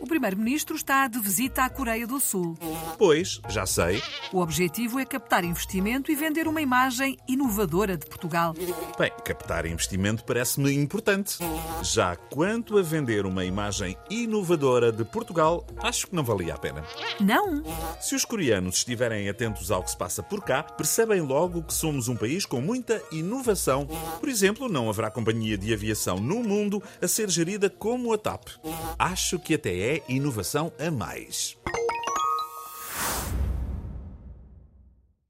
O Primeiro-Ministro está de visita à Coreia do Sul. Pois, já sei. O objetivo é captar investimento e vender uma imagem inovadora de Portugal. Bem, captar investimento parece-me importante. Já quanto a vender uma imagem inovadora de Portugal, acho que não valia a pena. Não? Se os coreanos estiverem atentos ao que se passa por cá, percebem logo que somos um país com muita inovação. Por exemplo, não haverá companhia de aviação no mundo a ser gerida como a TAP. Acho que até é inovação a mais.